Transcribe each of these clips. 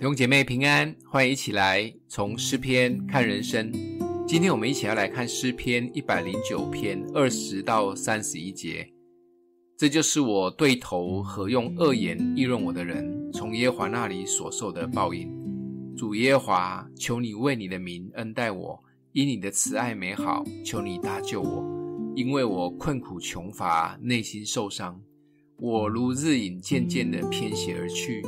弟兄姐妹平安，欢迎一起来从诗篇看人生。今天我们一起要来看诗篇一百零九篇二十到三十一节。这就是我对头和用恶言议论我的人，从耶和华那里所受的报应。主耶和华，求你为你的名恩待我，因你的慈爱美好，求你搭救我，因为我困苦穷乏，内心受伤。我如日影渐渐地偏斜而去。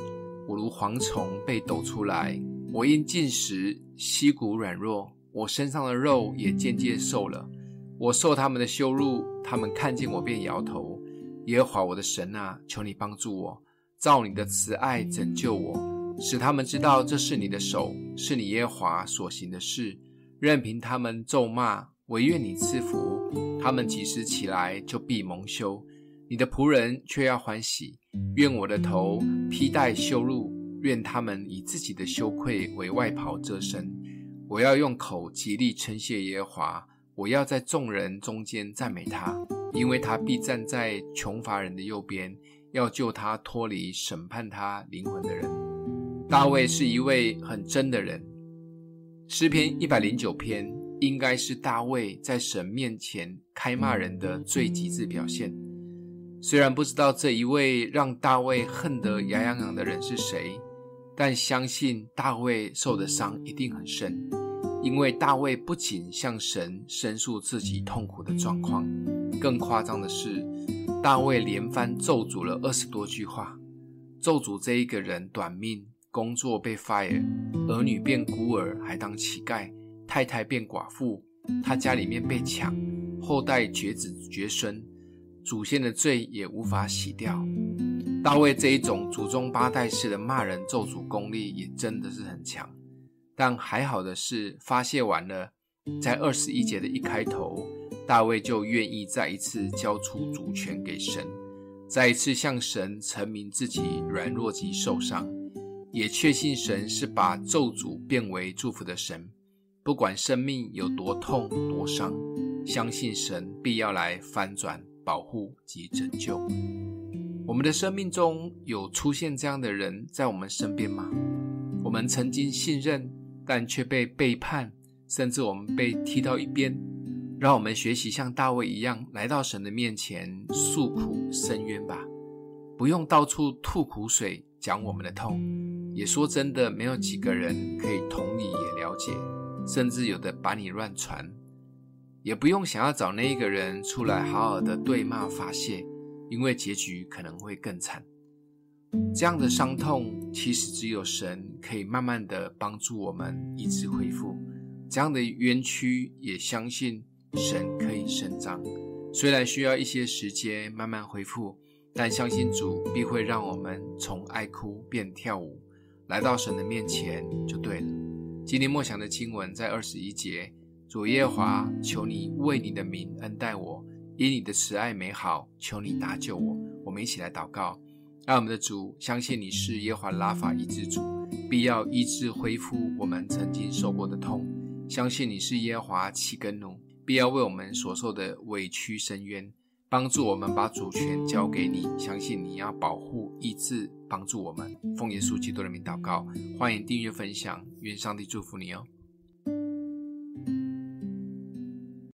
我如蝗虫被抖出来，我因禁食，膝骨软弱，我身上的肉也渐渐瘦了。我受他们的羞辱，他们看见我便摇头。耶和华我的神啊，求你帮助我，照你的慈爱拯救我，使他们知道这是你的手，是你耶和华所行的事。任凭他们咒骂，惟愿你赐福。他们几时起来，就必蒙羞。你的仆人却要欢喜。愿我的头披戴羞辱，愿他们以自己的羞愧为外袍遮身。我要用口极力称谢耶和华，我要在众人中间赞美他，因为他必站在穷乏人的右边，要救他脱离审判他灵魂的人。大卫是一位很真的人，诗篇一百零九篇应该是大卫在神面前开骂人的最极致表现。虽然不知道这一位让大卫恨得牙痒痒的人是谁，但相信大卫受的伤一定很深，因为大卫不仅向神申诉自己痛苦的状况，更夸张的是，大卫连番咒诅了二十多句话，咒诅这一个人短命，工作被 fire，儿女变孤儿还当乞丐，太太变寡妇，他家里面被抢，后代绝子绝孙。祖先的罪也无法洗掉。大卫这一种祖宗八代式的骂人咒诅功力也真的是很强。但还好的是，发泄完了，在二十一节的一开头，大卫就愿意再一次交出主权给神，再一次向神陈明自己软弱及受伤，也确信神是把咒诅变为祝福的神。不管生命有多痛多伤，相信神必要来翻转。保护及拯救。我们的生命中有出现这样的人在我们身边吗？我们曾经信任，但却被背叛，甚至我们被踢到一边。让我们学习像大卫一样，来到神的面前诉苦申冤吧，不用到处吐苦水讲我们的痛。也说真的，没有几个人可以同理也了解，甚至有的把你乱传。也不用想要找那一个人出来好好的对骂发泄，因为结局可能会更惨。这样的伤痛，其实只有神可以慢慢的帮助我们医治恢复。这样的冤屈，也相信神可以伸张。虽然需要一些时间慢慢恢复，但相信主必会让我们从爱哭变跳舞，来到神的面前就对了。今天默想的经文在二十一节。主耶和华，求你为你的名恩待我，以你的慈爱美好，求你搭救我。我们一起来祷告，爱我们的主，相信你是耶和华拉法医治主，必要医治恢复我们曾经受过的痛。相信你是耶和华七根奴，必要为我们所受的委屈伸冤，帮助我们把主权交给你。相信你要保护、医治、帮助我们。奉耶稣基督的名祷告，欢迎订阅分享，愿上帝祝福你哦。